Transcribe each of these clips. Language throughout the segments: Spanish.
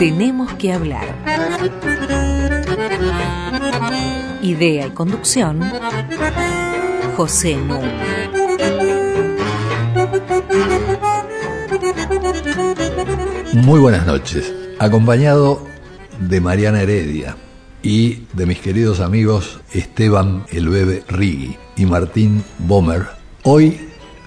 Tenemos que hablar. Idea y conducción, José Núñez. Muy buenas noches, acompañado de Mariana Heredia y de mis queridos amigos Esteban El Bebe Rigui y Martín Bomer. Hoy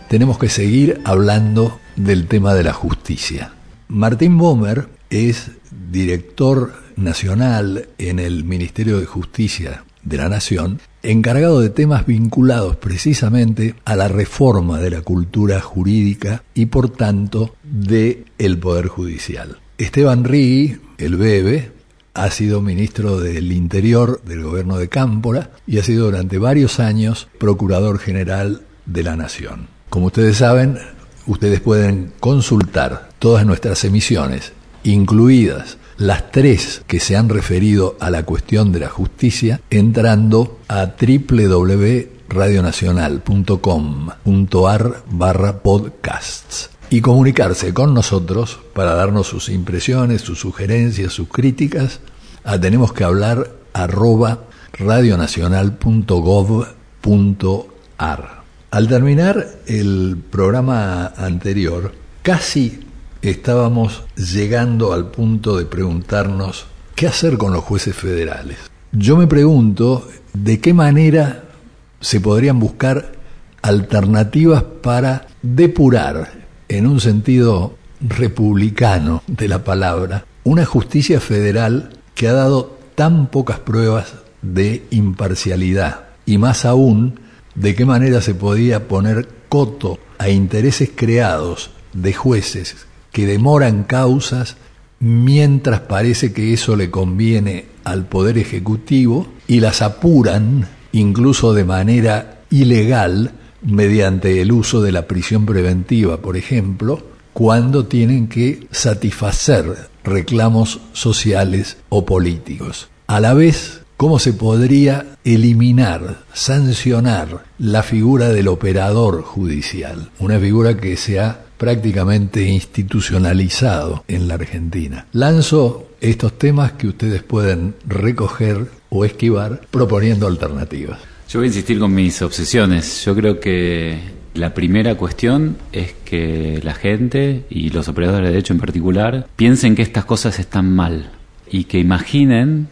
tenemos que seguir hablando del tema de la justicia. Martín Bomer es director nacional en el Ministerio de Justicia de la Nación, encargado de temas vinculados precisamente a la reforma de la cultura jurídica y por tanto de el poder judicial. Esteban Rigui, el Bebe, ha sido ministro del Interior del gobierno de Cámpora y ha sido durante varios años procurador general de la Nación. Como ustedes saben, ustedes pueden consultar todas nuestras emisiones, incluidas las tres que se han referido a la cuestión de la justicia, entrando a www.radionacional.com.ar barra podcasts y comunicarse con nosotros para darnos sus impresiones, sus sugerencias, sus críticas a tenemos que hablar arroba radionacional.gov.ar. Al terminar el programa anterior, casi estábamos llegando al punto de preguntarnos qué hacer con los jueces federales. Yo me pregunto de qué manera se podrían buscar alternativas para depurar, en un sentido republicano de la palabra, una justicia federal que ha dado tan pocas pruebas de imparcialidad y más aún de qué manera se podía poner coto a intereses creados de jueces que demoran causas mientras parece que eso le conviene al Poder Ejecutivo y las apuran incluso de manera ilegal mediante el uso de la prisión preventiva, por ejemplo, cuando tienen que satisfacer reclamos sociales o políticos. A la vez, ¿cómo se podría eliminar, sancionar la figura del operador judicial? Una figura que se ha prácticamente institucionalizado en la Argentina. Lanzo estos temas que ustedes pueden recoger o esquivar proponiendo alternativas. Yo voy a insistir con mis obsesiones. Yo creo que la primera cuestión es que la gente y los operadores de derecho en particular piensen que estas cosas están mal y que imaginen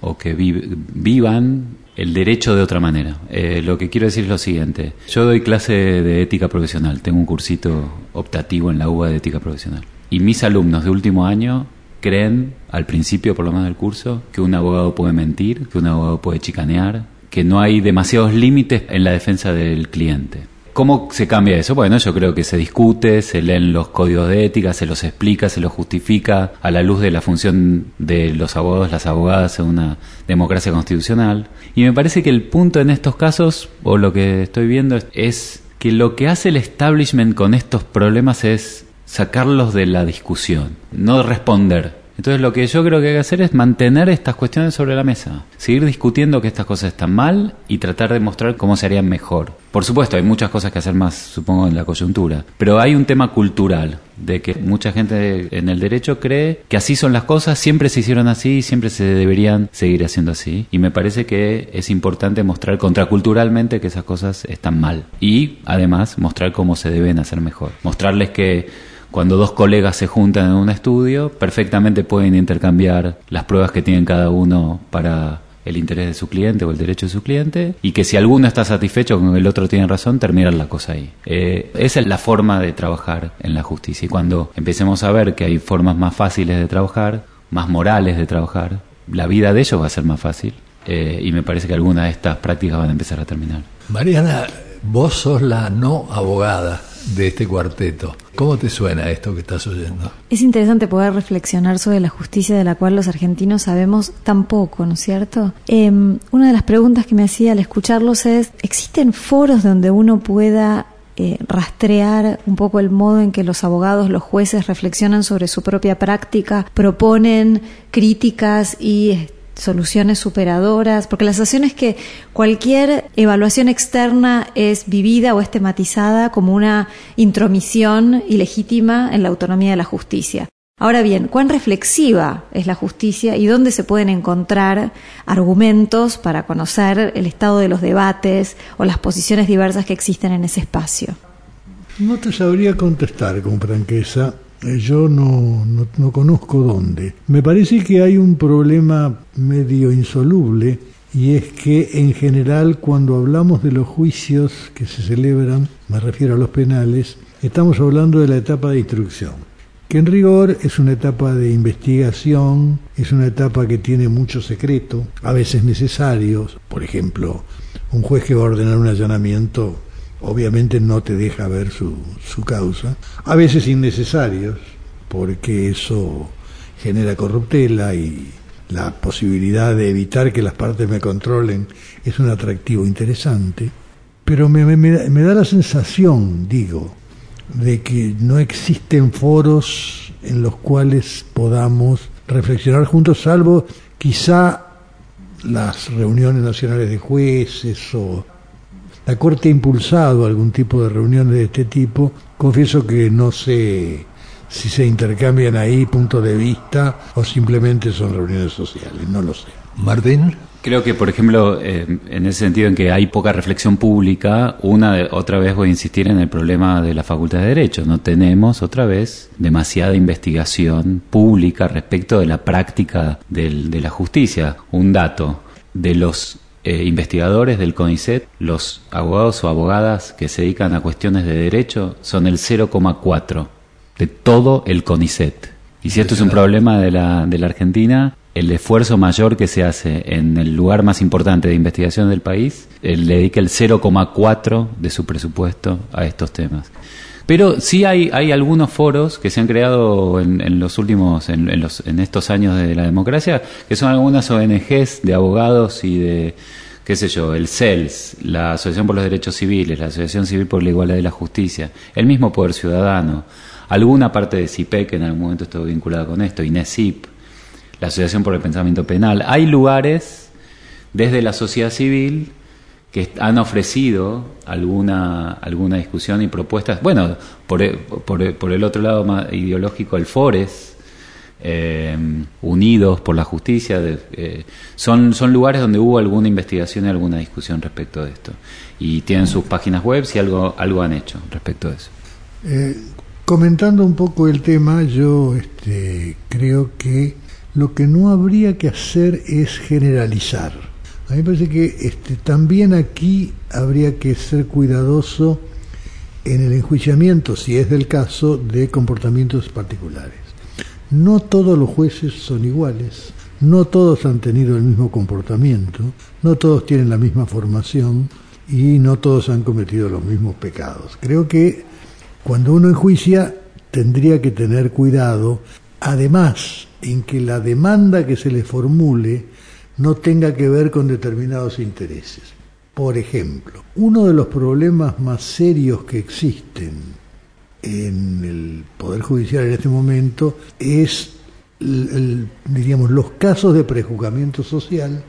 o que vivan el derecho de otra manera. Eh, lo que quiero decir es lo siguiente. Yo doy clase de ética profesional, tengo un cursito optativo en la UBA de ética profesional. Y mis alumnos de último año creen, al principio por lo menos del curso, que un abogado puede mentir, que un abogado puede chicanear, que no hay demasiados límites en la defensa del cliente. ¿Cómo se cambia eso? Bueno, yo creo que se discute, se leen los códigos de ética, se los explica, se los justifica a la luz de la función de los abogados, las abogadas en una democracia constitucional. Y me parece que el punto en estos casos, o lo que estoy viendo, es que lo que hace el establishment con estos problemas es sacarlos de la discusión, no responder. Entonces lo que yo creo que hay que hacer es mantener estas cuestiones sobre la mesa, seguir discutiendo que estas cosas están mal y tratar de mostrar cómo se harían mejor. Por supuesto, hay muchas cosas que hacer más, supongo, en la coyuntura, pero hay un tema cultural de que mucha gente en el derecho cree que así son las cosas, siempre se hicieron así y siempre se deberían seguir haciendo así. Y me parece que es importante mostrar contraculturalmente que esas cosas están mal y además mostrar cómo se deben hacer mejor. Mostrarles que cuando dos colegas se juntan en un estudio, perfectamente pueden intercambiar las pruebas que tienen cada uno para el interés de su cliente o el derecho de su cliente y que si alguno está satisfecho con que el otro tiene razón, terminar la cosa ahí. Eh, esa es la forma de trabajar en la justicia y cuando empecemos a ver que hay formas más fáciles de trabajar, más morales de trabajar, la vida de ellos va a ser más fácil eh, y me parece que algunas de estas prácticas van a empezar a terminar. Mariana, vos sos la no abogada de este cuarteto. ¿Cómo te suena esto que estás oyendo? Es interesante poder reflexionar sobre la justicia de la cual los argentinos sabemos tan poco, ¿no es cierto? Em, una de las preguntas que me hacía al escucharlos es, ¿existen foros donde uno pueda eh, rastrear un poco el modo en que los abogados, los jueces reflexionan sobre su propia práctica, proponen críticas y soluciones superadoras, porque la sensación es que cualquier evaluación externa es vivida o es tematizada como una intromisión ilegítima en la autonomía de la justicia. Ahora bien, ¿cuán reflexiva es la justicia y dónde se pueden encontrar argumentos para conocer el estado de los debates o las posiciones diversas que existen en ese espacio? No te sabría contestar con franqueza. Eh, yo no, no, conozco dónde. Me parece que hay un problema medio insoluble y es que en general cuando hablamos de los juicios que se celebran, me refiero a los penales, estamos hablando de la etapa de instrucción que en rigor es una etapa de investigación, es una etapa que tiene mucho secreto, a veces necesarios. Por ejemplo, un juez que va a ordenar un allanamiento obviamente no te deja ver su, su causa, a veces innecesarios, porque eso genera corruptela y la posibilidad de evitar que las partes me controlen es un atractivo interesante, pero me, me, me da la sensación, digo, de que no existen foros en los cuales podamos reflexionar juntos, salvo quizá las reuniones nacionales de jueces o la Corte ha impulsado algún tipo de reuniones de este tipo. Confieso que no sé si se intercambian ahí puntos de vista o simplemente son reuniones sociales, no lo sé. Martín. Creo que, por ejemplo, eh, en ese sentido en que hay poca reflexión pública, una otra vez voy a insistir en el problema de la Facultad de Derecho. No tenemos otra vez demasiada investigación pública respecto de la práctica de la justicia. Un dato de los eh, investigadores del CONICET, los abogados o abogadas que se dedican a cuestiones de derecho son el 0,4 de todo el CONICET. Y si esto es un problema de la, de la Argentina, el esfuerzo mayor que se hace en el lugar más importante de investigación del país, él le dedica el 0,4 de su presupuesto a estos temas. Pero sí hay, hay algunos foros que se han creado en, los últimos, en, los, en estos años de la democracia, que son algunas ONGs de abogados y de, qué sé yo, el CELS, la Asociación por los Derechos Civiles, la Asociación Civil por la Igualdad y la Justicia, el mismo Poder Ciudadano, alguna parte de CIPEC que en algún momento estuvo vinculada con esto, INESIP, la Asociación por el Pensamiento Penal. Hay lugares desde la sociedad civil que han ofrecido alguna, alguna discusión y propuestas. Bueno, por, por, por el otro lado más ideológico, el FORES, eh, Unidos por la Justicia, eh, son, son lugares donde hubo alguna investigación y alguna discusión respecto de esto. Y tienen sus páginas web y algo, algo han hecho respecto de eso. Eh, comentando un poco el tema, yo este, creo que lo que no habría que hacer es generalizar. A mí me parece que este, también aquí habría que ser cuidadoso en el enjuiciamiento, si es del caso, de comportamientos particulares. No todos los jueces son iguales, no todos han tenido el mismo comportamiento, no todos tienen la misma formación y no todos han cometido los mismos pecados. Creo que cuando uno enjuicia tendría que tener cuidado, además en que la demanda que se le formule no tenga que ver con determinados intereses. Por ejemplo, uno de los problemas más serios que existen en el Poder Judicial en este momento es, diríamos, los casos de prejuzgamiento social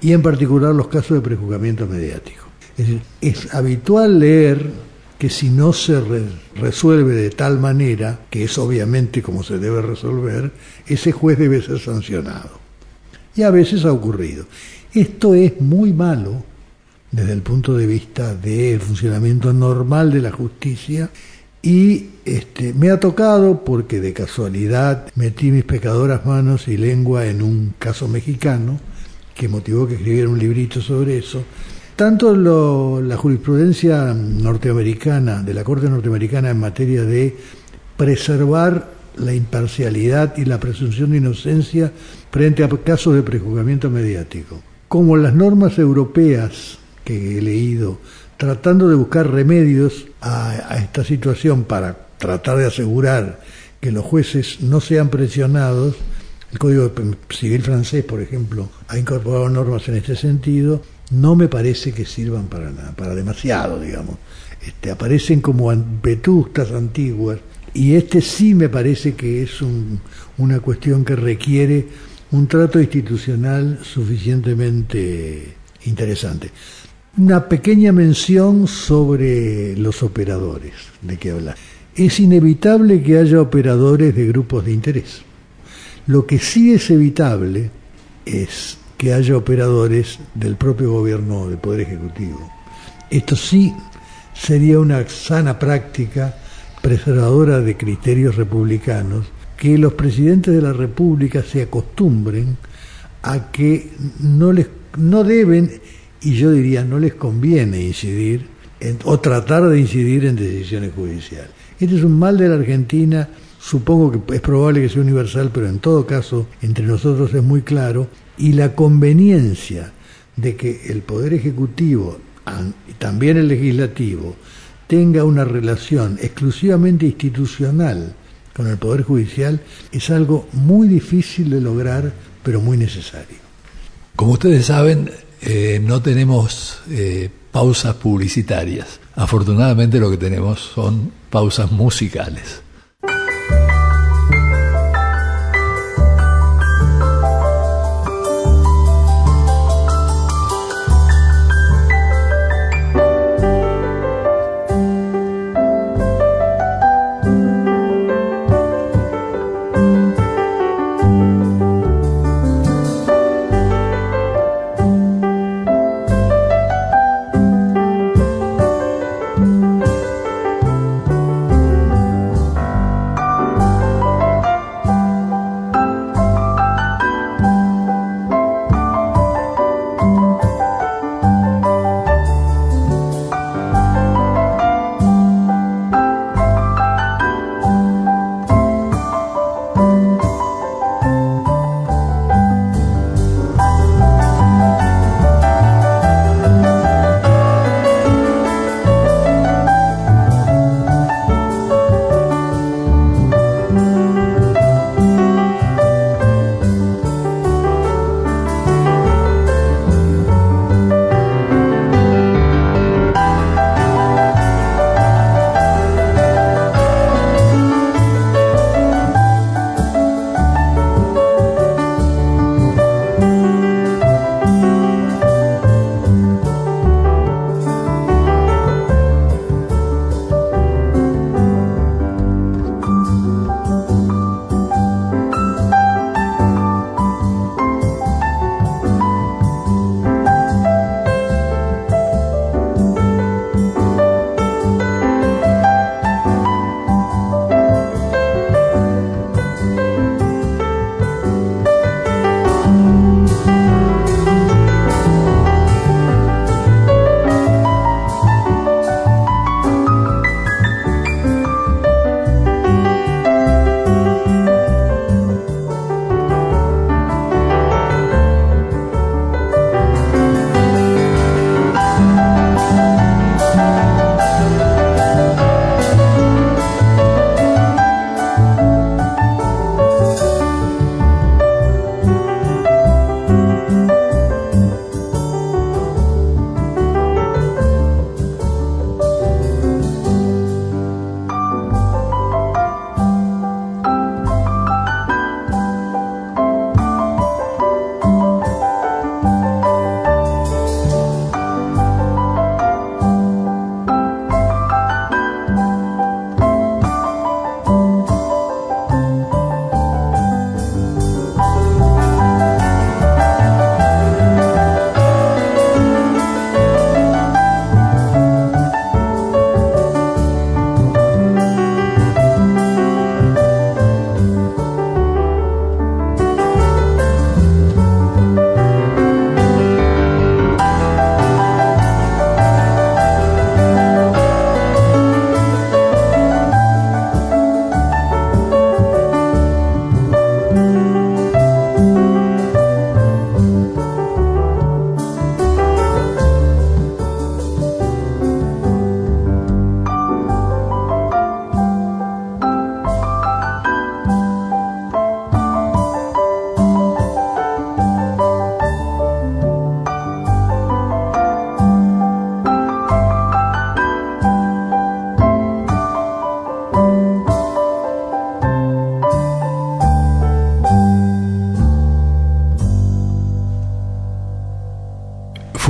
y en particular los casos de prejuzgamiento mediático. Es es habitual leer que si no se resuelve de tal manera, que es obviamente como se debe resolver, ese juez debe ser sancionado. Y a veces ha ocurrido. Esto es muy malo desde el punto de vista del funcionamiento normal de la justicia y este, me ha tocado, porque de casualidad metí mis pecadoras manos y lengua en un caso mexicano, que motivó que escribiera un librito sobre eso, tanto la jurisprudencia norteamericana, de la Corte norteamericana en materia de preservar la imparcialidad y la presunción de inocencia frente a casos de prejuzgamiento mediático, como las normas europeas que he leído, tratando de buscar remedios a, a esta situación para tratar de asegurar que los jueces no sean presionados, el Código Civil francés, por ejemplo, ha incorporado normas en este sentido, no me parece que sirvan para nada, para demasiado, digamos. Este, aparecen como vetustas antiguas y este sí me parece que es una cuestión que requiere un trato institucional suficientemente interesante. Una pequeña mención sobre los operadores de que habla. es inevitable que haya operadores de grupos de interés. Lo que sí es evitable es que haya operadores del propio gobierno del Poder Ejecutivo. Esto sí sería una sana práctica preservadora de criterios republicanos que los presidentes de la República se acostumbren a que no les no deben y yo diría no les conviene incidir o tratar de incidir en decisiones judiciales. Este es un mal de la Argentina, supongo que es probable que sea universal, pero en todo caso entre nosotros es muy claro, y la conveniencia de que el Poder Ejecutivo y también el Legislativo tenga una relación exclusivamente institucional con el Poder Judicial es algo muy difícil de lograr, pero muy necesario. Como ustedes saben, eh, no tenemos eh, pausas publicitarias. Afortunadamente lo que tenemos son pausas musicales.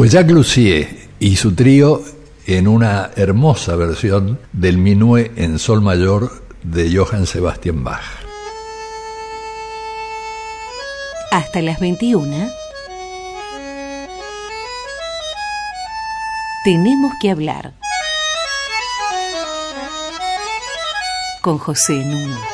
Fue Jacques Lussier y su trío en una hermosa versión del Minué en Sol Mayor de Johann Sebastian Bach. Hasta las 21. Tenemos que hablar. Con José Nuno.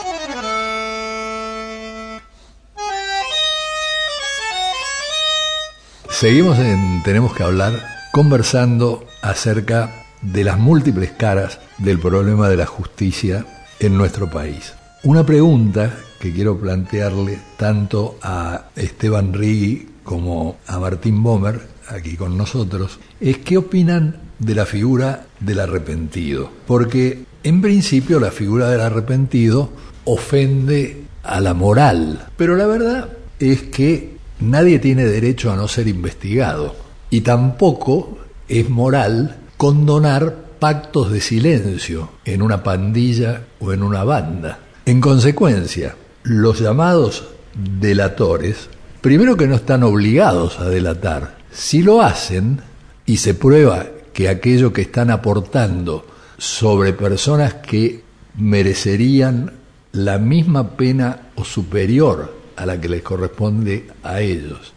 Seguimos en Tenemos que hablar conversando acerca de las múltiples caras del problema de la justicia en nuestro país. Una pregunta que quiero plantearle tanto a Esteban Rigui como a Martín Bomer, aquí con nosotros, es qué opinan de la figura del arrepentido. Porque en principio la figura del arrepentido ofende a la moral, pero la verdad es que nadie tiene derecho a no ser investigado y tampoco es moral condonar pactos de silencio en una pandilla o en una banda. En consecuencia, los llamados delatores, primero que no están obligados a delatar, si lo hacen y se prueba que aquello que están aportando sobre personas que merecerían la misma pena o superior a la que les corresponde a ellos,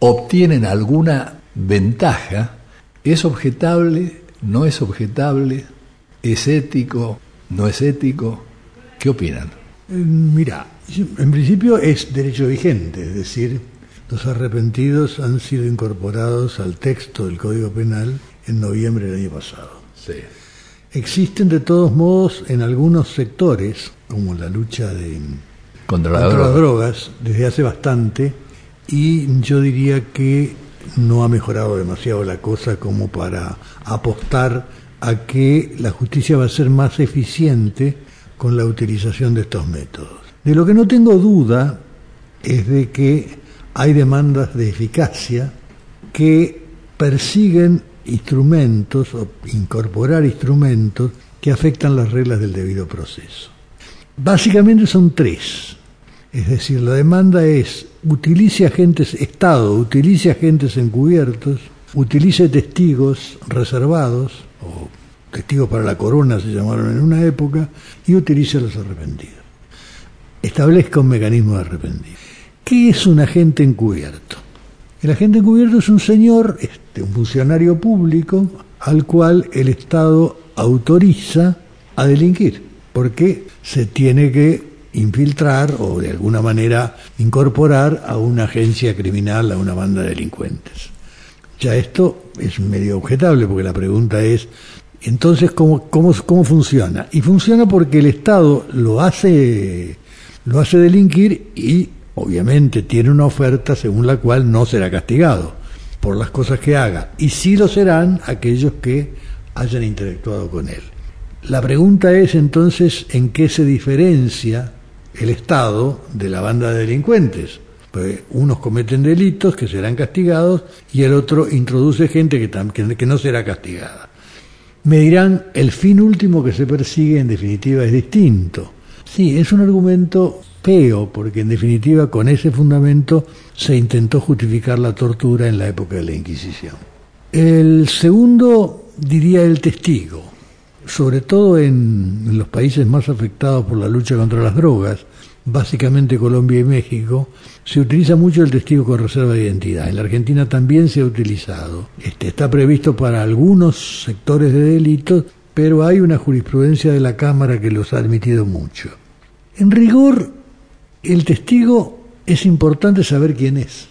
obtienen alguna ventaja, es objetable, no es objetable, es ético, no es ético. ¿Qué opinan? Eh, Mira, en principio es derecho vigente, es decir, los arrepentidos han sido incorporados al texto del Código Penal en noviembre del año pasado. Sí. Existen de todos modos en algunos sectores, como la lucha de, Contra la contra las droga. drogas, desde hace bastante, y yo diría que no ha mejorado demasiado la cosa como para apostar a que la justicia va a ser más eficiente con la utilización de estos métodos. De lo que no tengo duda es de que hay demandas de eficacia que persiguen instrumentos o incorporar instrumentos que afectan las reglas del debido proceso. Básicamente son tres. Es decir, la demanda es utilice agentes, Estado, utilice agentes encubiertos, utilice testigos reservados, o testigos para la corona se llamaron en una época, y utilice a los arrepentidos. Establezca un mecanismo de arrepentido. ¿Qué es un agente encubierto? El agente encubierto es un señor, este, un funcionario público, al cual el Estado autoriza a delinquir, porque se tiene que infiltrar o de alguna manera incorporar a una agencia criminal, a una banda de delincuentes. Ya esto es medio objetable, porque la pregunta es, entonces, ¿cómo, cómo, cómo funciona? Y funciona porque el Estado lo hace, lo hace delinquir y obviamente tiene una oferta según la cual no será castigado por las cosas que haga. Y sí lo serán aquellos que hayan interactuado con él. La pregunta es entonces en qué se diferencia el Estado de la banda de delincuentes. Pues unos cometen delitos que serán castigados y el otro introduce gente que, que, no será castigada. Me dirán, el fin último que se persigue en definitiva es distinto. Sí, es un argumento feo, porque en definitiva con ese fundamento se intentó justificar la tortura en la época de la Inquisición. El segundo diría el testigo, sobre todo en los países más afectados por la lucha contra las drogas, básicamente Colombia y México, se utiliza mucho el testigo con reserva de identidad. En la Argentina también se ha utilizado. Este, está previsto para algunos sectores de delitos, pero hay una jurisprudencia de la Cámara que los ha admitido mucho. En rigor, el testigo es importante saber quién es,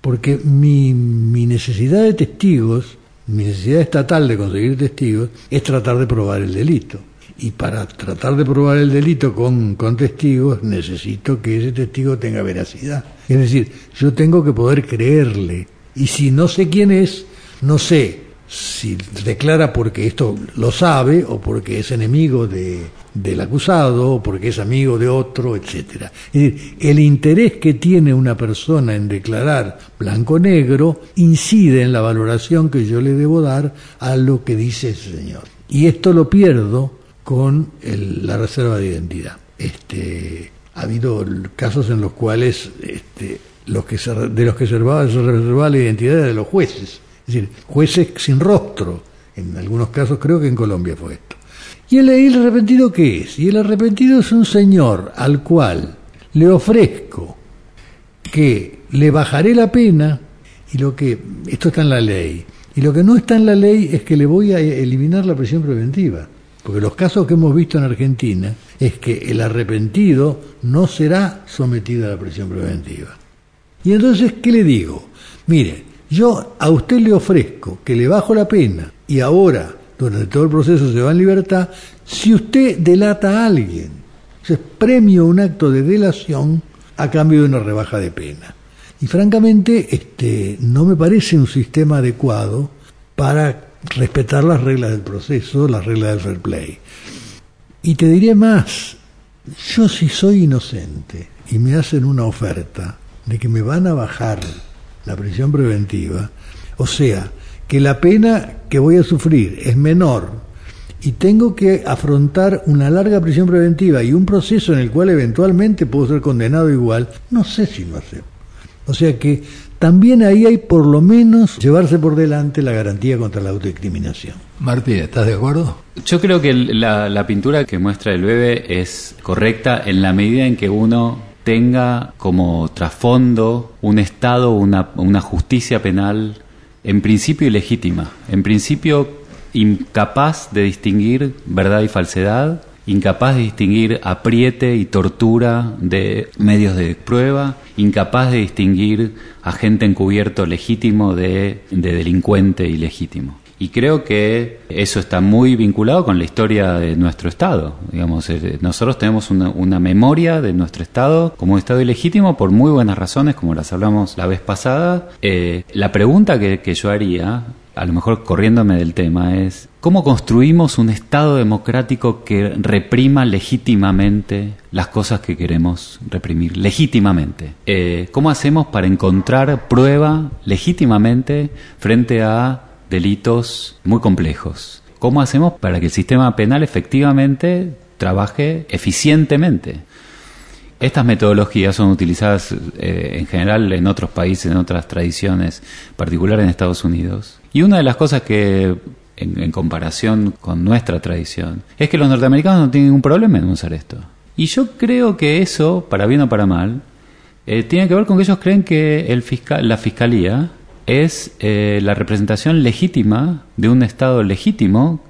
porque mi, mi necesidad de testigos, mi necesidad estatal de conseguir testigos, es tratar de probar el delito. Y para tratar de probar el delito con, con testigos, necesito que ese testigo tenga veracidad. Es decir, yo tengo que poder creerle. Y si no sé quién es, no sé si declara porque esto lo sabe o porque es enemigo de, del acusado o porque es amigo de otro, etcétera. Es decir, el interés que tiene una persona en declarar blanco-negro incide en la valoración que yo le debo dar a lo que dice ese señor. Y esto lo pierdo con el- la reserva de identidad. Este, ha habido casos en los cuales este, los que se, de los que se reservaba, se reservaba la identidad de los jueces, es decir, jueces sin rostro, En algunos casos creo que en Colombia fue esto. ¿Y el, el arrepentido qué es? Y el arrepentido es un señor al cual le ofrezco que le bajaré la pena y lo que esto está en la ley y lo que no está en la ley es que le voy a eliminar la prisión preventiva porque los casos que hemos visto en Argentina es que el arrepentido no será sometido a la prisión preventiva. Y entonces qué le digo mire yo a usted le ofrezco que le bajo la pena y ahora durante todo el proceso se va en libertad si usted delata a alguien. Entonces premio un acto de delación a cambio de una rebaja de pena. Y francamente, este, no me parece un sistema adecuado para respetar las reglas del proceso, las reglas del fair play. Y te diré más, yo si soy inocente y me hacen una oferta de que me van a bajar la prisión preventiva, o sea, que la pena que voy a sufrir es menor y tengo que afrontar una larga prisión preventiva y un proceso en el cual eventualmente puedo ser condenado igual, no sé si lo hacemos. O sea que también ahí hay por lo menos llevarse por delante la garantía contra la autodiscriminación. Martín, ¿estás de acuerdo? Yo creo que la, pintura que muestra el bebé es correcta en la medida en que uno tenga como trasfondo un Estado, una, una justicia penal en principio ilegítima, en principio incapaz de distinguir verdad y falsedad, incapaz de distinguir apriete y tortura de medios de prueba, incapaz de distinguir agente encubierto legítimo de, delincuente ilegítimo. Y creo que eso está muy vinculado con la historia de nuestro Estado. Digamos, nosotros tenemos una, memoria de nuestro Estado como Estado ilegítimo por muy buenas razones, como las hablamos la vez pasada. Eh, la pregunta que yo haría a lo mejor corriéndome del tema, es cómo construimos un Estado democrático que reprima legítimamente las cosas que queremos reprimir, legítimamente. Eh, ¿Cómo hacemos para encontrar prueba legítimamente frente a delitos muy complejos? ¿Cómo hacemos para que el sistema penal efectivamente trabaje eficientemente? Estas metodologías son utilizadas eh, en general en otros países, en otras tradiciones, particular en Estados Unidos. Y una de las cosas que, en, comparación con nuestra tradición, es que los norteamericanos no tienen ningún problema en usar esto. Y yo creo que eso, para bien o para mal, eh, tiene que ver con que ellos creen que el fiscal, la fiscalía es eh, la representación legítima de un Estado legítimo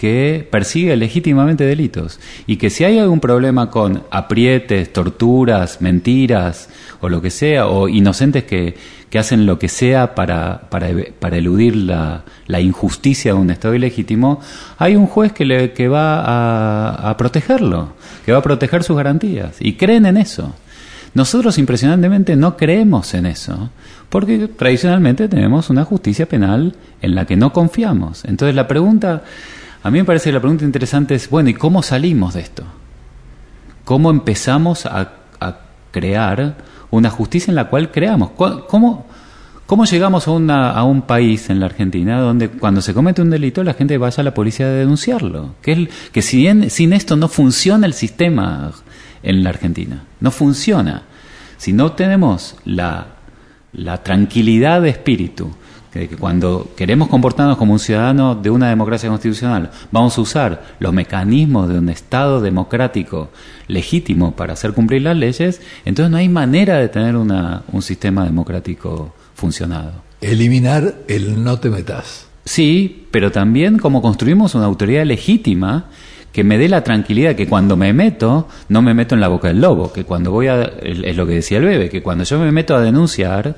que persigue legítimamente delitos y que si hay algún problema con aprietes, torturas, mentiras o lo que sea, o inocentes que, que hacen lo que sea para, para, eludir la, la, injusticia de un Estado ilegítimo, hay un juez que, le, que va a, a protegerlo, que va a proteger sus garantías y creen en eso. Nosotros impresionantemente no creemos en eso, porque tradicionalmente tenemos una justicia penal en la que no confiamos. Entonces la pregunta a mí me parece que la pregunta interesante es, bueno, ¿y cómo salimos de esto? ¿Cómo empezamos a, crear una justicia en la cual creamos? ¿Cómo, cómo llegamos a, una, a un país en la Argentina donde cuando se comete un delito la gente vaya a la policía a denunciarlo? Que, es, que si sin esto no funciona el sistema en la Argentina, no funciona. Si no tenemos la, la tranquilidad de espíritu que cuando queremos comportarnos como un ciudadano de una democracia constitucional, vamos a usar los mecanismos de un Estado democrático legítimo para hacer cumplir las leyes, entonces no hay manera de tener una, un sistema democrático funcionado. Eliminar el no te metas. Sí, pero también como construimos una autoridad legítima que me dé la tranquilidad que cuando me meto, no me meto en la boca del lobo, que cuando voy a, es lo que decía el bebé, que cuando yo me meto a denunciar,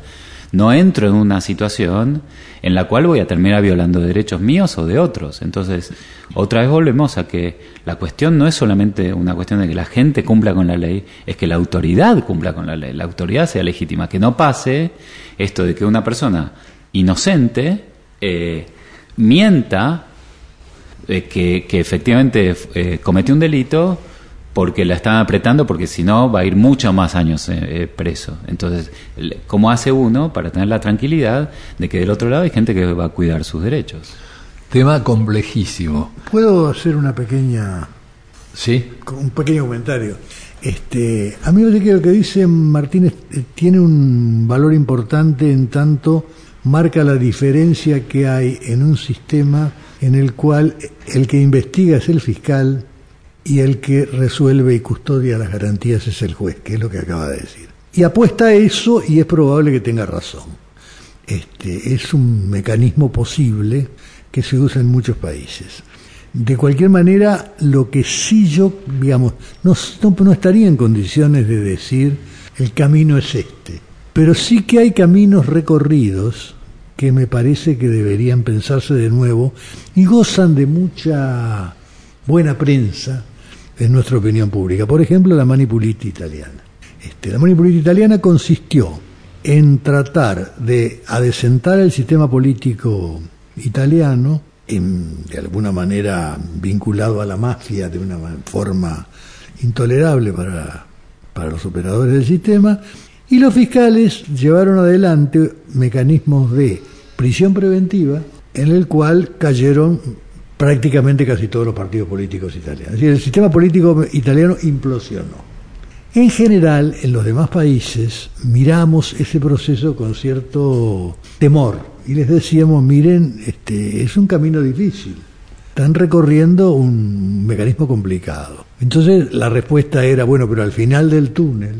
no entro en una situación en la cual voy a terminar violando derechos míos o de otros. Entonces, otra vez volvemos a que la cuestión no es solamente una cuestión de que la gente cumpla con la ley, es que la autoridad cumpla con la ley, la autoridad sea legítima, que no pase esto de que una persona inocente eh, mienta eh, que, que, efectivamente eh, cometió un delito porque la están apretando porque si no va a ir muchos más años eh, eh, preso. Entonces, ¿cómo hace uno para tener la tranquilidad de que del otro lado hay gente que va a cuidar sus derechos? Tema complejísimo. ¿Puedo hacer una pequeña... Sí. Un pequeño comentario. Este, a mí me parece que lo que dice Martínez eh, tiene un valor importante en tanto marca la diferencia que hay en un sistema en el cual el que investiga es el fiscal y el que resuelve y custodia las garantías es el juez, que es lo que acaba de decir. Y apuesta a eso y es probable que tenga razón. Este, es un mecanismo posible que se usa en muchos países. De cualquier manera, lo que sí yo, digamos, no, no, estaría en condiciones de decir el camino es este, pero sí que hay caminos recorridos que me parece que deberían pensarse de nuevo y gozan de mucha buena prensa en nuestra opinión pública. Por ejemplo, la manipulita italiana. Este, la manipulita italiana consistió en tratar de adecentar el sistema político italiano de alguna manera vinculado a la mafia de una forma intolerable para, para los operadores del sistema, y los fiscales llevaron adelante mecanismos de prisión preventiva en el cual cayeron prácticamente casi todos los partidos políticos italianos. el sistema político italiano implosionó. En general, en los demás países miramos ese proceso con cierto temor y les decíamos, miren, este, es un camino difícil, están recorriendo un mecanismo complicado. Entonces la respuesta era, bueno, pero al final del túnel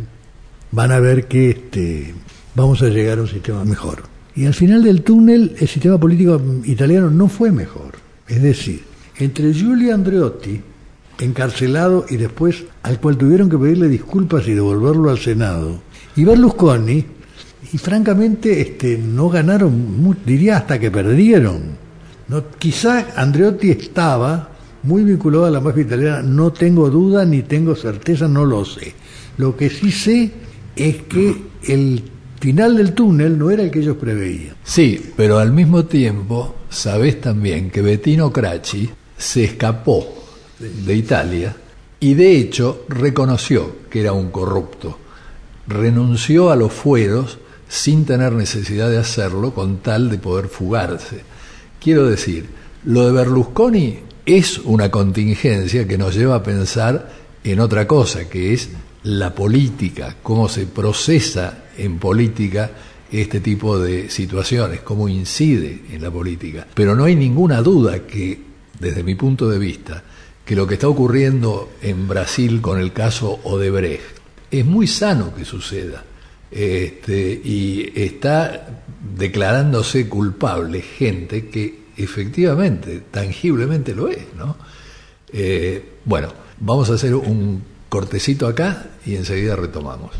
van a ver que este, vamos a llegar a un sistema mejor. Y al final del túnel el sistema político italiano no fue mejor. Es decir, entre Giulio Andreotti, encarcelado y después al cual tuvieron que pedirle disculpas y devolverlo al Senado. Y Berlusconi, y francamente este, no ganaron, diría hasta que perdieron. No, quizá Andreotti estaba muy vinculado a la mafia italiana, no tengo duda ni tengo certeza, no lo sé. Lo que sí sé es que el final del túnel no era el que ellos preveían. Sí, pero al mismo tiempo sabés también que Bettino Crachi se escapó de Italia y de hecho reconoció que era un corrupto. Renunció a los fueros sin tener necesidad de hacerlo con tal de poder fugarse. Quiero decir, lo de Berlusconi es una contingencia que nos lleva a pensar en otra cosa, que es la política, cómo se procesa en política este tipo de situaciones, cómo incide en la política. Pero no hay ninguna duda que, desde mi punto de vista, que lo que está ocurriendo en Brasil con el caso Odebrecht es muy sano que suceda. Este, y está declarándose culpable gente que efectivamente, tangiblemente lo es. ¿no? Eh, bueno, vamos a hacer un cortecito acá y enseguida retomamos.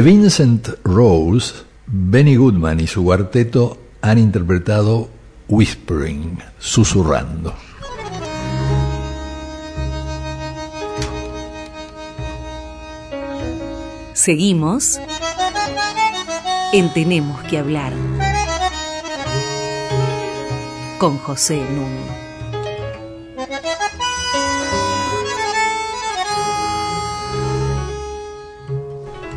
De Vincent Rose, Benny Goodman y su cuarteto han interpretado Whispering, susurrando. Seguimos en Tenemos que hablar con José Nuno.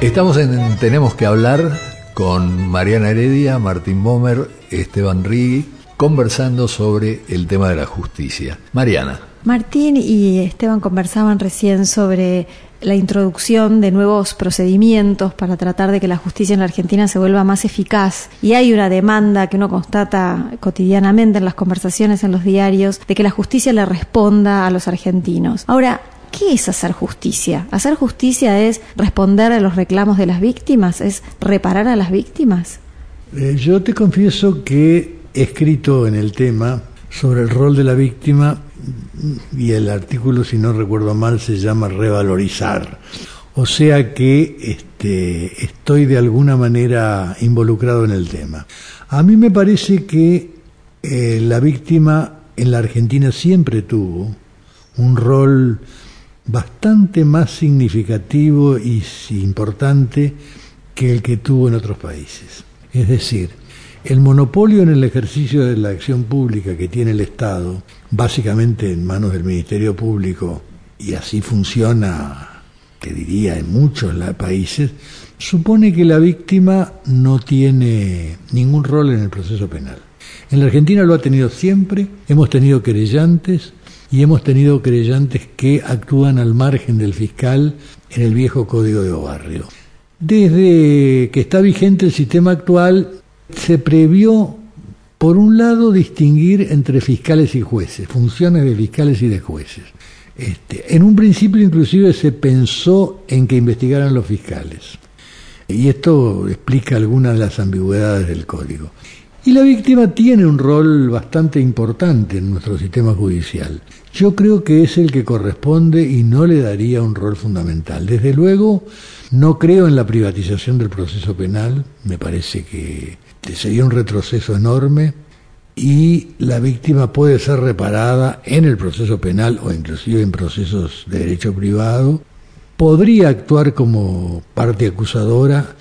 Estamos en Tenemos que hablar con Mariana Heredia, Martín Bomer, Esteban Rigui, conversando sobre el tema de la justicia. Mariana. Martín y Esteban conversaban recién sobre la introducción de nuevos procedimientos para tratar de que la justicia en la Argentina se vuelva más eficaz. Y hay una demanda que uno constata cotidianamente en las conversaciones en los diarios de que la justicia le responda a los argentinos. Ahora, ¿Qué es hacer justicia? ¿Hacer justicia es responder a los reclamos de las víctimas? ¿Es reparar a las víctimas? Eh, yo te confieso que he escrito en el tema sobre el rol de la víctima y el artículo, si no recuerdo mal, se llama revalorizar. O sea que este, estoy de alguna manera involucrado en el tema. A mí me parece que eh, la víctima en la Argentina siempre tuvo un rol bastante más significativo y importante que el que tuvo en otros países. Es decir, el monopolio en el ejercicio de la acción pública que tiene el Estado, básicamente en manos del Ministerio Público, y así funciona, te diría, en muchos países, supone que la víctima no tiene ningún rol en el proceso penal. En la Argentina lo ha tenido siempre, hemos tenido querellantes, y hemos tenido creyentes que actúan al margen del fiscal en el viejo código de barrio. Desde que está vigente el sistema actual, se previó, por un lado, distinguir entre fiscales y jueces, funciones de fiscales y de jueces. Este, en un principio inclusive se pensó en que investigaran los fiscales. Y esto explica algunas de las ambigüedades del código. Y la víctima tiene un rol bastante importante en nuestro sistema judicial. Yo creo que es el que corresponde y no le daría un rol fundamental. Desde luego, no creo en la privatización del proceso penal, me parece que sería un retroceso enorme y la víctima puede ser reparada en el proceso penal o inclusive en procesos de derecho privado. Podría actuar como parte acusadora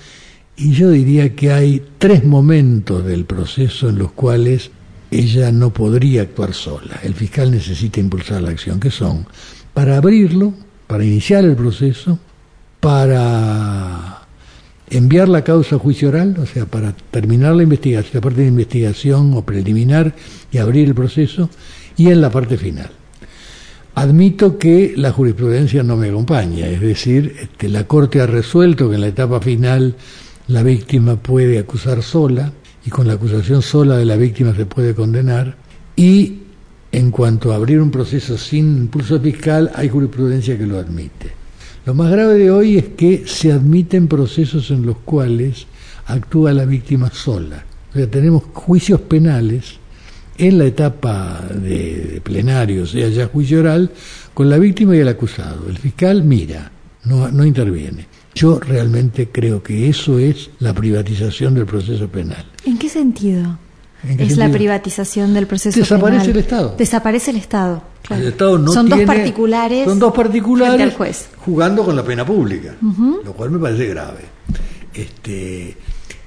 y yo diría que hay tres momentos del proceso en los cuales ella no podría actuar sola. El fiscal necesita impulsar la acción, que son para abrirlo, para iniciar el proceso, para enviar la causa a juicio oral, o sea, para terminar la investigación, la parte de investigación o preliminar y abrir el proceso, y en la parte final. Admito que la jurisprudencia no me acompaña, es decir, este, la Corte ha resuelto que en la etapa final la víctima puede acusar sola y con la acusación sola de la víctima se puede condenar y en cuanto a abrir un proceso sin impulso fiscal hay jurisprudencia que lo admite. Lo más grave de hoy es que se admiten procesos en los cuales actúa la víctima sola. O sea, tenemos juicios penales en la etapa de, plenario, o sea, ya juicio oral, con la víctima y el acusado. El fiscal mira, no, no interviene. Yo realmente creo que eso es la privatización del proceso penal. ¿En qué sentido? es la privatización del proceso Desaparece el Estado. Desaparece el Estado. El Estado no son dos particulares. Son dos particulares juez. jugando con la pena pública, lo cual me parece grave. Este,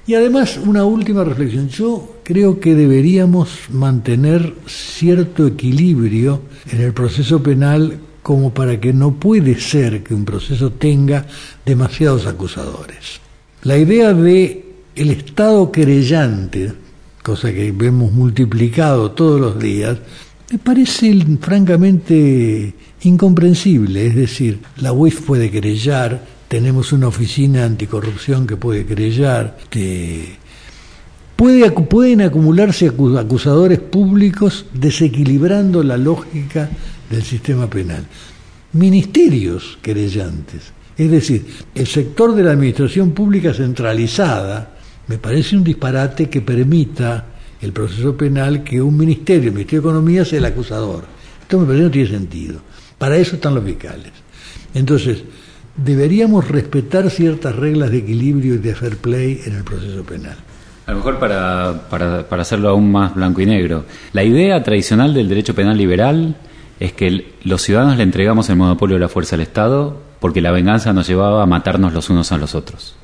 y además, una última reflexión. Yo creo que deberíamos mantener cierto equilibrio en el proceso penal como para que no puede ser que un proceso tenga demasiados acusadores. La idea de el Estado querellante, cosa que vemos multiplicado todos los días, me parece francamente incomprensible. Es decir, la UIF puede querellar, tenemos una oficina anticorrupción que puede querellar, puede, pueden acumularse acusadores públicos desequilibrando la lógica del sistema penal. Ministerios querellantes, es decir, el sector de la administración pública centralizada, me parece un disparate que permita el proceso penal que un ministerio, el Ministerio de Economía, sea el acusador. Esto me parece no tiene sentido. Para eso están los fiscales. Entonces, deberíamos respetar ciertas reglas de equilibrio y de fair play en el proceso penal. A lo mejor para, para, para hacerlo aún más blanco y negro. La idea tradicional del derecho penal liberal es que los ciudadanos le entregamos el monopolio de la fuerza al Estado porque la venganza nos llevaba a matarnos los unos a los otros.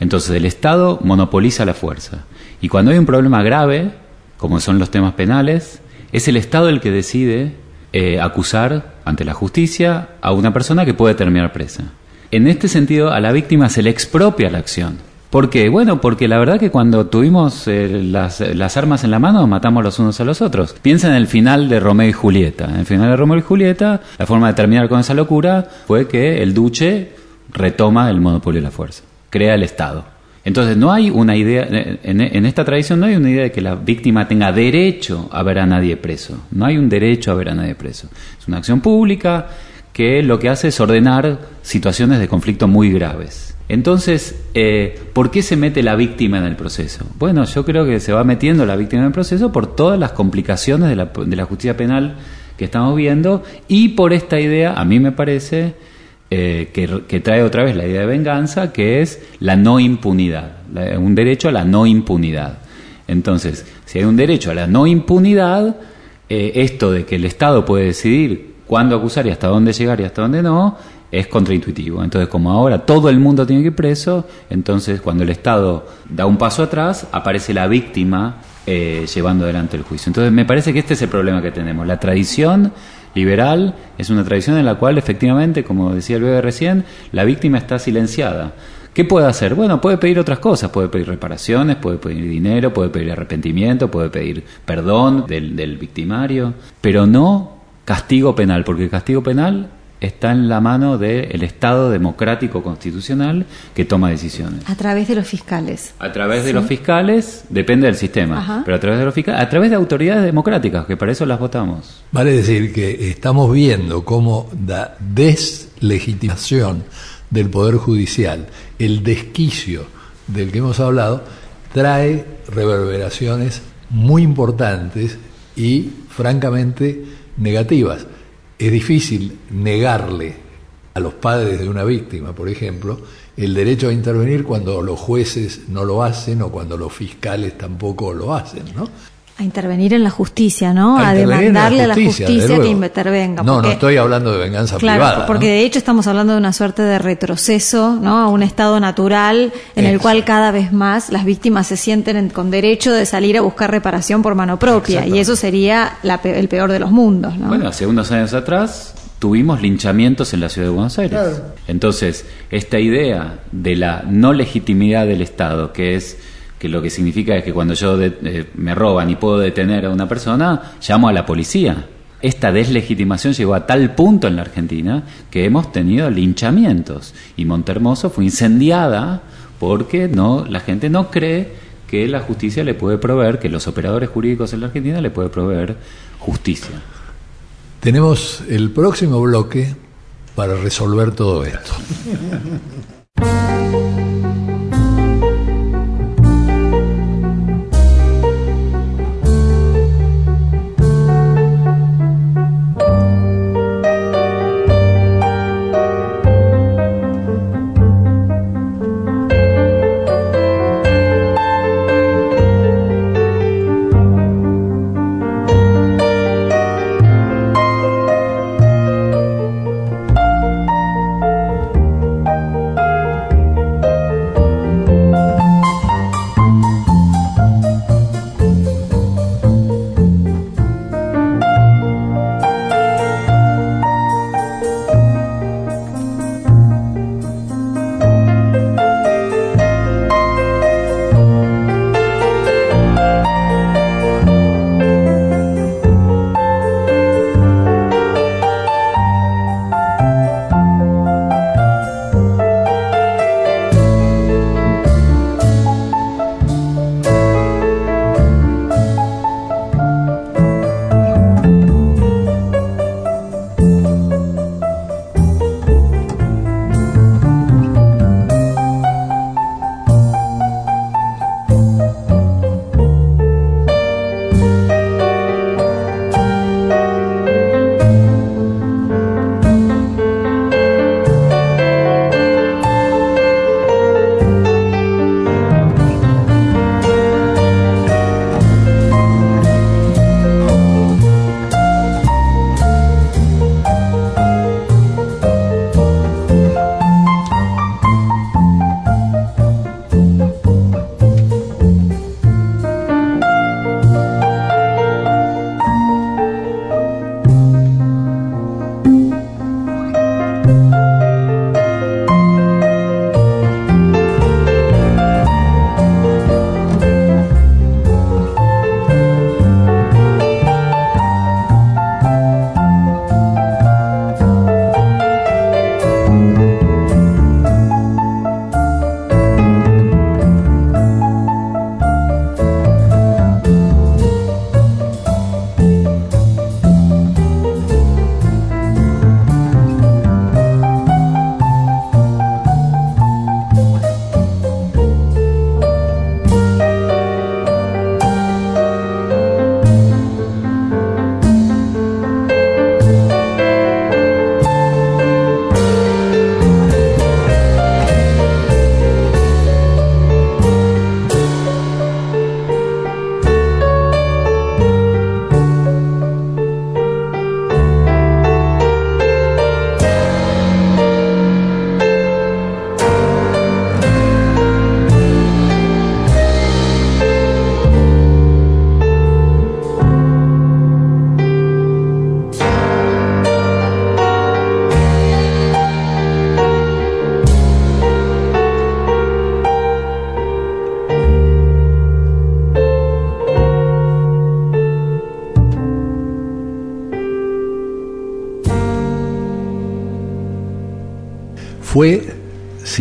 Entonces el Estado monopoliza la fuerza. Y cuando hay un problema grave, como son los temas penales, es el Estado el que decide eh, acusar ante la justicia a una persona que puede terminar presa. En este sentido, a la víctima se le expropia la acción. ¿Por qué? Bueno, porque la verdad que cuando tuvimos eh, las, armas en la mano matamos los unos a los otros. Piensa en el final de Romeo y Julieta. En el final de Romeo y Julieta, la forma de terminar con esa locura fue que el duce retoma el monopolio de la fuerza, crea el Estado. Entonces no hay una idea, en, en, esta tradición no hay una idea de que la víctima tenga derecho a ver a nadie preso. No hay un derecho a ver a nadie preso. Es una acción pública que lo que hace es ordenar situaciones de conflicto muy graves. Entonces, eh, ¿por qué se mete la víctima en el proceso? Bueno, yo creo que se va metiendo la víctima en el proceso por todas las complicaciones de la, de la justicia penal que estamos viendo y por esta idea, a mí me parece, eh, que, trae otra vez la idea de venganza, que es la no impunidad, un derecho a la no impunidad. Entonces, si hay un derecho a la no impunidad, eh, esto de que el Estado puede decidir cuándo acusar y hasta dónde llegar y hasta dónde no, es contraintuitivo. Entonces, como ahora todo el mundo tiene que ir preso, entonces cuando el Estado da un paso atrás, aparece la víctima eh, llevando adelante el juicio. Entonces, me parece que este es el problema que tenemos. La tradición liberal es una tradición en la cual, efectivamente, como decía el bebé recién, la víctima está silenciada. ¿Qué puede hacer? Bueno, puede pedir otras cosas, puede pedir reparaciones, puede pedir dinero, puede pedir arrepentimiento, puede pedir perdón del, del victimario, pero no castigo penal, porque el castigo penal está en la mano del Estado democrático constitucional que toma decisiones. A través de los fiscales. A través de los fiscales, depende del sistema, Ajá. pero a través de los fiscales, a través de autoridades democráticas, que para eso las votamos. Vale decir que estamos viendo cómo la deslegitimación del Poder Judicial, el desquicio del que hemos hablado, trae reverberaciones muy importantes y francamente negativas es difícil negarle a los padres de una víctima, por ejemplo, el derecho a intervenir cuando los jueces no lo hacen o cuando los fiscales tampoco lo hacen, ¿no? A intervenir en la justicia, ¿no? A, a demandarle a la justicia que intervenga. No, no estoy hablando de venganza claro, privada. Porque ¿no? de hecho estamos hablando de una suerte de retroceso, ¿no? A un estado natural en el cual cada vez más las víctimas se sienten en, con derecho de salir a buscar reparación por mano propia. Y eso sería la, el peor de los mundos, ¿no? Bueno, hace unos años atrás tuvimos linchamientos en la ciudad de Buenos Aires. Claro. Entonces, esta idea de la no legitimidad del Estado, que es que lo que significa es que cuando yo de, eh, me roban y puedo detener a una persona, llamo a la policía. Esta deslegitimación llegó a tal punto en la Argentina que hemos tenido linchamientos y Montermoso fue incendiada porque no la gente no cree que la justicia le puede proveer, que los operadores jurídicos en la Argentina le puede proveer justicia. Tenemos el próximo bloque para resolver todo esto.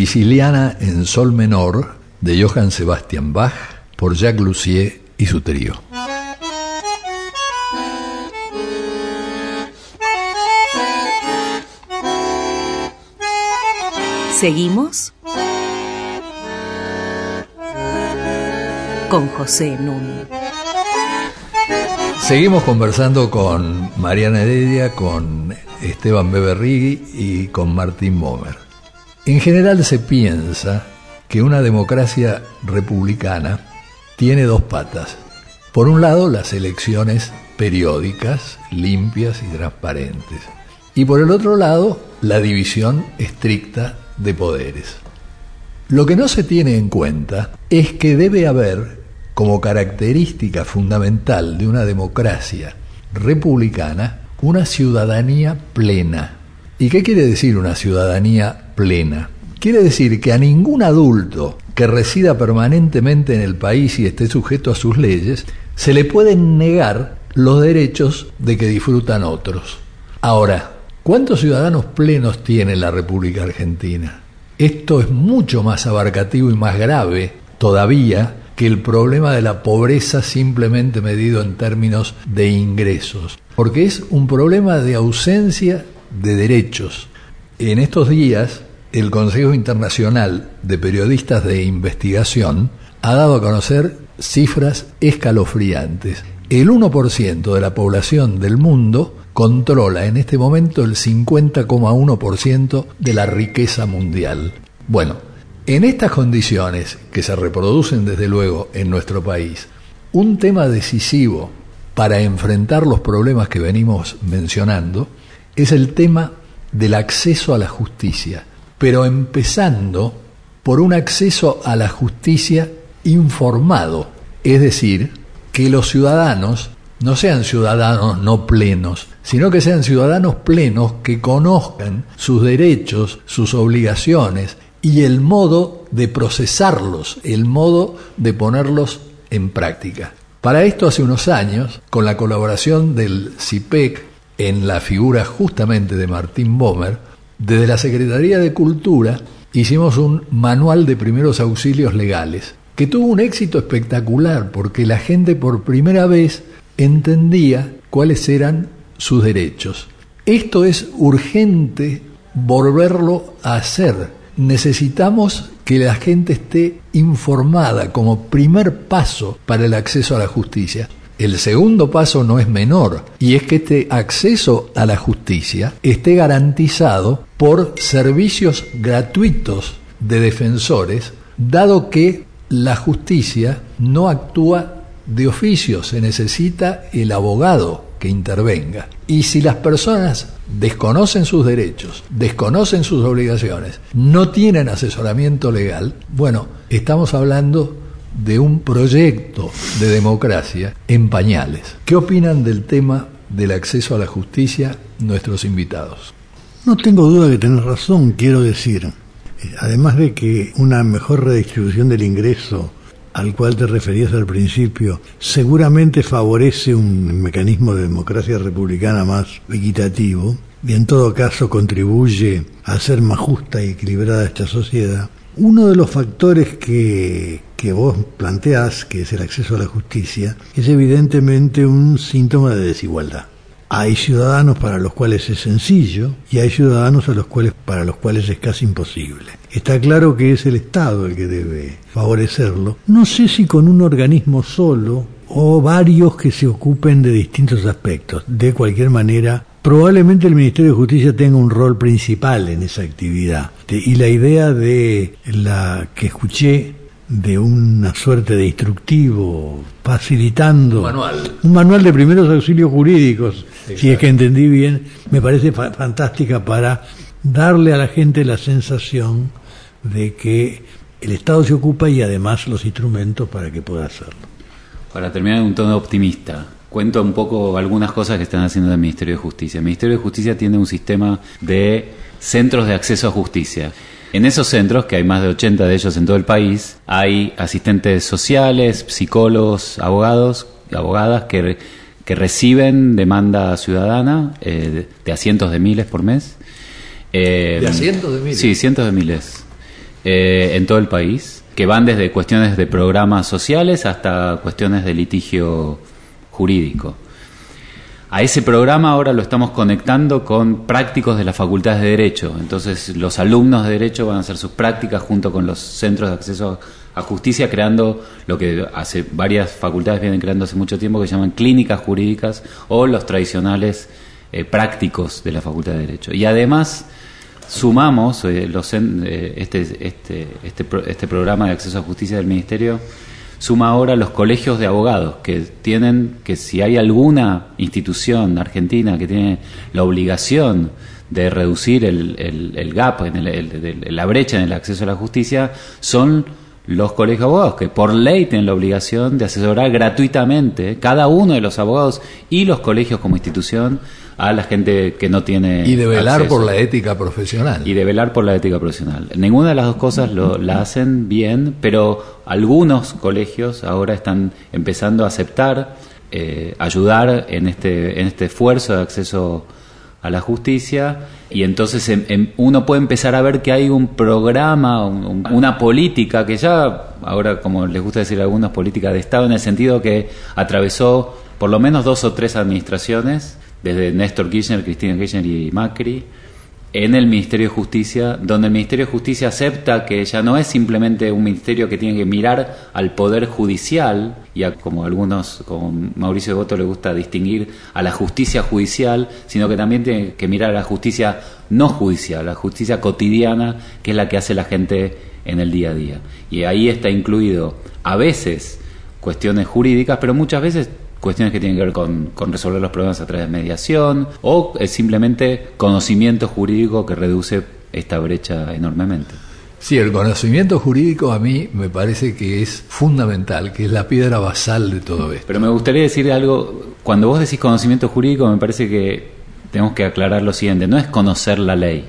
Siciliana en Sol Menor de Johann Sebastian Bach por Jacques Lussier y su trío. Seguimos con José Nun. Seguimos conversando con Mariana Heredia, con Esteban Beberrigui y con Martín Bomer. En general se piensa que una democracia republicana tiene dos patas. Por un lado, las elecciones periódicas, limpias y transparentes. Y por el otro lado, la división estricta de poderes. Lo que no se tiene en cuenta es que debe haber, como característica fundamental de una democracia republicana, una ciudadanía plena. ¿Y qué quiere decir una ciudadanía plena? Quiere decir que a ningún adulto que resida permanentemente en el país y esté sujeto a sus leyes, se le pueden negar los derechos de que disfrutan otros. Ahora, ¿Cuántos ciudadanos plenos tiene la República Argentina? Esto es mucho más abarcativo y más grave todavía que el problema de la pobreza simplemente medido en términos de ingresos, porque es un problema de ausencia de derechos. En estos días, el Consejo Internacional de Periodistas de Investigación ha dado a conocer cifras escalofriantes. El 1% de la población del mundo controla en este momento el 50,1% de la riqueza mundial. Bueno, en estas condiciones que se reproducen desde luego en nuestro país, un tema decisivo para enfrentar los problemas que venimos mencionando es el tema del acceso a la justicia, pero empezando por un acceso a la justicia informado, es decir, que los ciudadanos no sean ciudadanos no plenos, sino que sean ciudadanos plenos que conozcan sus derechos, sus obligaciones y el modo de procesarlos, el modo de ponerlos en práctica. Para esto hace unos años, con la colaboración del CIPEC en la figura justamente de Martín Bomer, desde la Secretaría de Cultura hicimos un manual de primeros auxilios legales, que tuvo un éxito espectacular porque la gente por primera vez entendía cuáles eran sus derechos. Esto es urgente volverlo a hacer. Necesitamos que la gente esté informada como primer paso para el acceso a la justicia. El segundo paso no es menor, y es que este acceso a la justicia esté garantizado por servicios gratuitos de defensores, dado que la justicia no actúa de oficio, se necesita el abogado que intervenga. Y si las personas desconocen sus derechos, desconocen sus obligaciones, no tienen asesoramiento legal, bueno, estamos hablando de un proyecto de democracia en pañales. ¿Qué opinan del tema del acceso a la justicia nuestros invitados? No tengo duda que tenés razón, quiero decir. Además de que una mejor redistribución del ingreso al cual te referías al principio, seguramente favorece un mecanismo de democracia republicana más equitativo y en todo caso contribuye a ser más justa y equilibrada esta sociedad. Uno de los factores que, que vos planteás, que es el acceso a la justicia, es evidentemente un síntoma de desigualdad. Hay ciudadanos para los cuales es sencillo y hay ciudadanos a los cuales, para los cuales es casi imposible. Está claro que es el Estado el que debe favorecerlo. No sé si con un organismo solo o varios que se ocupen de distintos aspectos. De cualquier manera, probablemente el Ministerio de Justicia tenga un rol principal en esa actividad. Y la idea de la que escuché de una suerte de instructivo, facilitando un manual, de primeros auxilios jurídicos, si es que entendí bien, me parece fantástica para darle a la gente la sensación de que el Estado se ocupa y además los instrumentos para que pueda hacerlo. Para terminar en un tono optimista, cuento un poco algunas cosas que están haciendo el Ministerio de Justicia. El Ministerio de Justicia tiene un sistema de centros de acceso a justicia en esos centros, que hay más de 80 de ellos en todo el país, hay asistentes sociales, psicólogos, abogados, abogadas que, que reciben demanda ciudadana eh, de, a cientos de miles por mes Eh, ¿De a cientos de miles? Sí, cientos de miles. Eh, en todo el país, que van desde cuestiones de programas sociales hasta cuestiones de litigio jurídico. A ese programa ahora lo estamos conectando con prácticos de las facultades de Derecho. Entonces los alumnos de Derecho van a hacer sus prácticas junto con los centros de acceso a justicia, creando lo que hace varias facultades vienen creando hace mucho tiempo, que llaman clínicas jurídicas o los tradicionales eh, prácticos de la Facultad de Derecho. Y además sumamos eh, los, eh, este, este, este, este programa de acceso a justicia del Ministerio suma ahora los colegios de abogados, que tienen que si hay alguna institución argentina que tiene la obligación de reducir el, el, gap, en la brecha en el acceso a la justicia, son los colegios de abogados, que por ley tienen la obligación de asesorar gratuitamente cada uno de los abogados y los colegios como institución a la gente que no tiene. Y de velar por la ética profesional. Y de velar por la ética profesional. Ninguna de las dos cosas lo, la hacen bien, pero algunos colegios ahora están empezando a aceptar, eh, ayudar en este, en este esfuerzo de acceso a la justicia. Y entonces uno puede empezar a ver que hay un programa, una política que ya, ahora como les gusta decir a algunos, política de Estado en el sentido que atravesó por lo menos dos o tres administraciones desde Néstor Kirchner, Cristina Kirchner y Macri, en el Ministerio de Justicia, donde el Ministerio de Justicia acepta que ya no es simplemente un ministerio que tiene que mirar al poder judicial, y a, como algunos, como Mauricio Boto le gusta distinguir, a la justicia judicial, sino que también tiene que mirar a la justicia no judicial, la justicia cotidiana, que es la que hace la gente en el día a día. Y ahí está incluido a veces cuestiones jurídicas, pero muchas veces cuestiones que tienen que ver con, resolver los problemas a través de mediación o es simplemente conocimiento jurídico que reduce esta brecha enormemente. Sí, el conocimiento jurídico a mí me parece que es fundamental, que es la piedra basal de todo esto. Pero me gustaría decir algo, cuando vos decís conocimiento jurídico me parece que tenemos que aclarar lo siguiente, no es conocer la ley,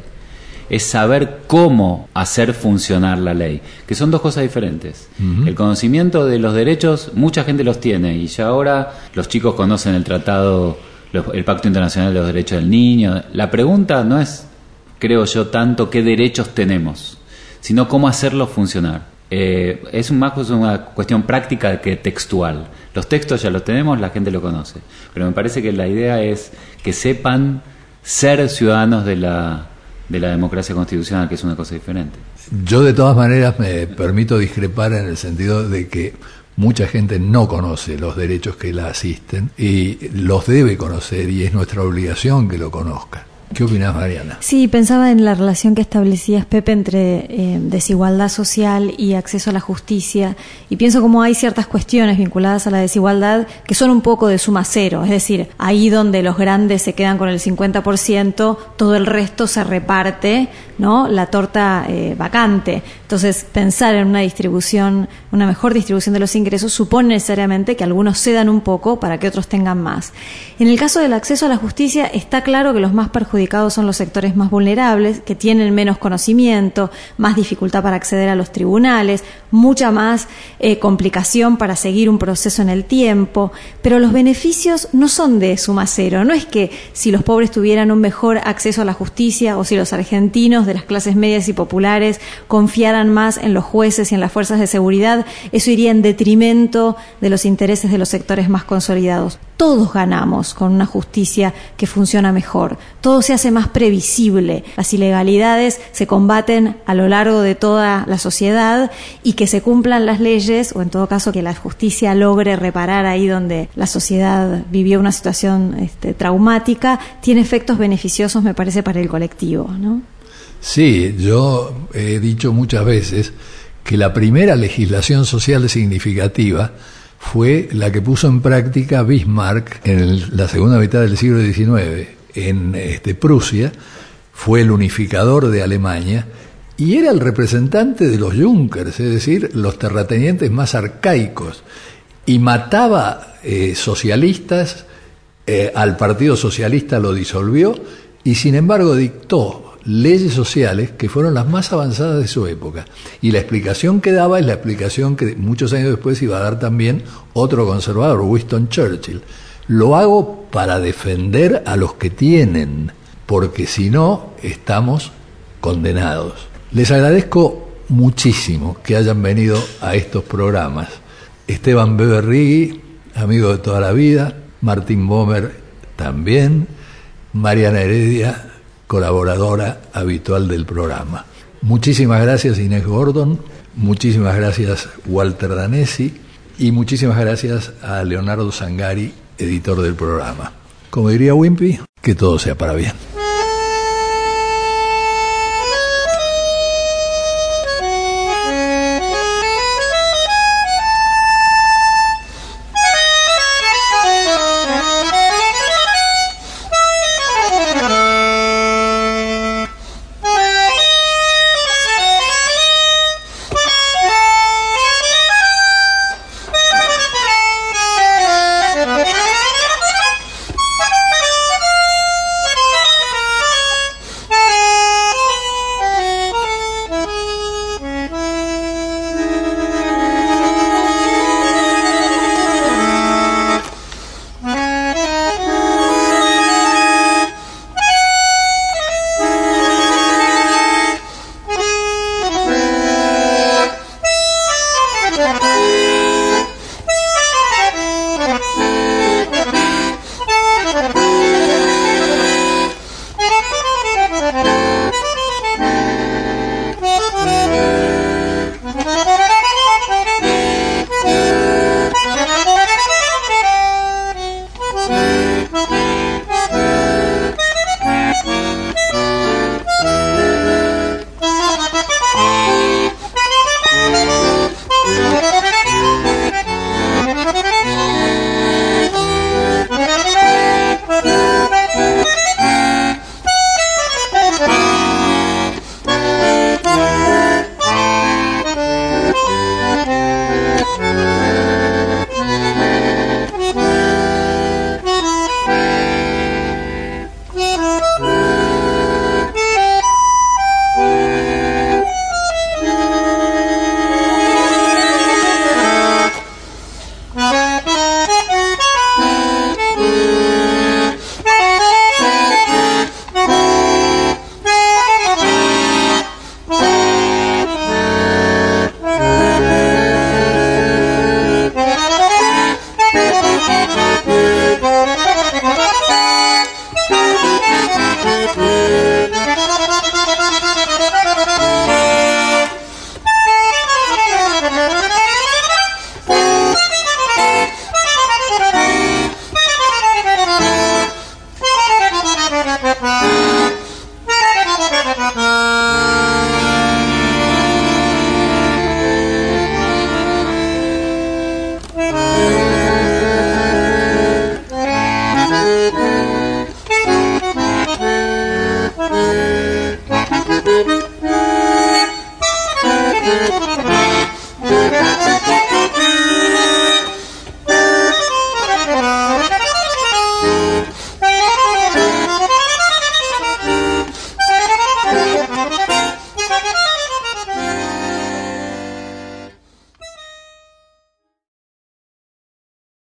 es saber cómo hacer funcionar la ley, que son dos cosas diferentes. El conocimiento de los derechos, mucha gente los tiene y ya ahora los chicos conocen el tratado, el Pacto Internacional de los Derechos del Niño. La pregunta no es, creo yo, tanto qué derechos tenemos, sino cómo hacerlos funcionar. Eh, es más una cuestión práctica que textual. Los textos ya los tenemos, la gente lo conoce. Pero me parece que la idea es que sepan ser ciudadanos de la, de la democracia constitucional, que es una cosa diferente. Yo de todas maneras me permito discrepar en el sentido de que mucha gente no conoce los derechos que la asisten y los debe conocer y es nuestra obligación que lo conozca. ¿Qué opinas, Mariana? Sí, pensaba en la relación que establecías, Pepe, entre eh, desigualdad social y acceso a la justicia, y pienso como hay ciertas cuestiones vinculadas a la desigualdad que son un poco de suma cero, es decir, ahí donde los grandes se quedan con el 50%, todo el resto se reparte, ¿no? La torta eh, vacante. Entonces, pensar en una distribución, una mejor distribución de los ingresos supone necesariamente que algunos cedan un poco para que otros tengan más. En el caso del acceso a la justicia, está claro que los más perjudicados son los sectores más vulnerables, que tienen menos conocimiento, más dificultad para acceder a los tribunales, mucha más eh, complicación para seguir un proceso en el tiempo, pero los beneficios no son de suma cero. No es que si los pobres tuvieran un mejor acceso a la justicia o si los argentinos de las clases medias y populares confiaran más en los jueces y en las fuerzas de seguridad, eso iría en detrimento de los intereses de los sectores más consolidados. Todos ganamos con una justicia que funciona mejor. Todo se hace más previsible. Las ilegalidades se combaten a lo largo de toda la sociedad y que se cumplan las leyes, o en todo caso que la justicia logre reparar ahí donde la sociedad vivió una situación este, traumática, tiene efectos beneficiosos, me parece, para el colectivo. Sí, yo he dicho muchas veces que la primera legislación social significativa fue la que puso en práctica Bismarck en la segunda mitad del siglo XIX en este, Prusia, fue el unificador de Alemania y era el representante de los Junkers, es decir, los terratenientes más arcaicos, y mataba eh, socialistas, eh, al Partido Socialista lo disolvió y sin embargo dictó leyes sociales que fueron las más avanzadas de su época. Y la explicación que daba es la explicación que muchos años después iba a dar también otro conservador, Winston Churchill. Lo hago para defender a los que tienen, porque si no, estamos condenados. Les agradezco muchísimo que hayan venido a estos programas. Esteban Beberrigui, amigo de toda la vida, Martín Bomer también, Mariana Heredia, colaboradora habitual del programa. Muchísimas gracias Inés Gordon, muchísimas gracias Walter Danesi y muchísimas gracias a Leonardo Sangari, editor del programa. Como diría Wimpy, que todo sea para bien.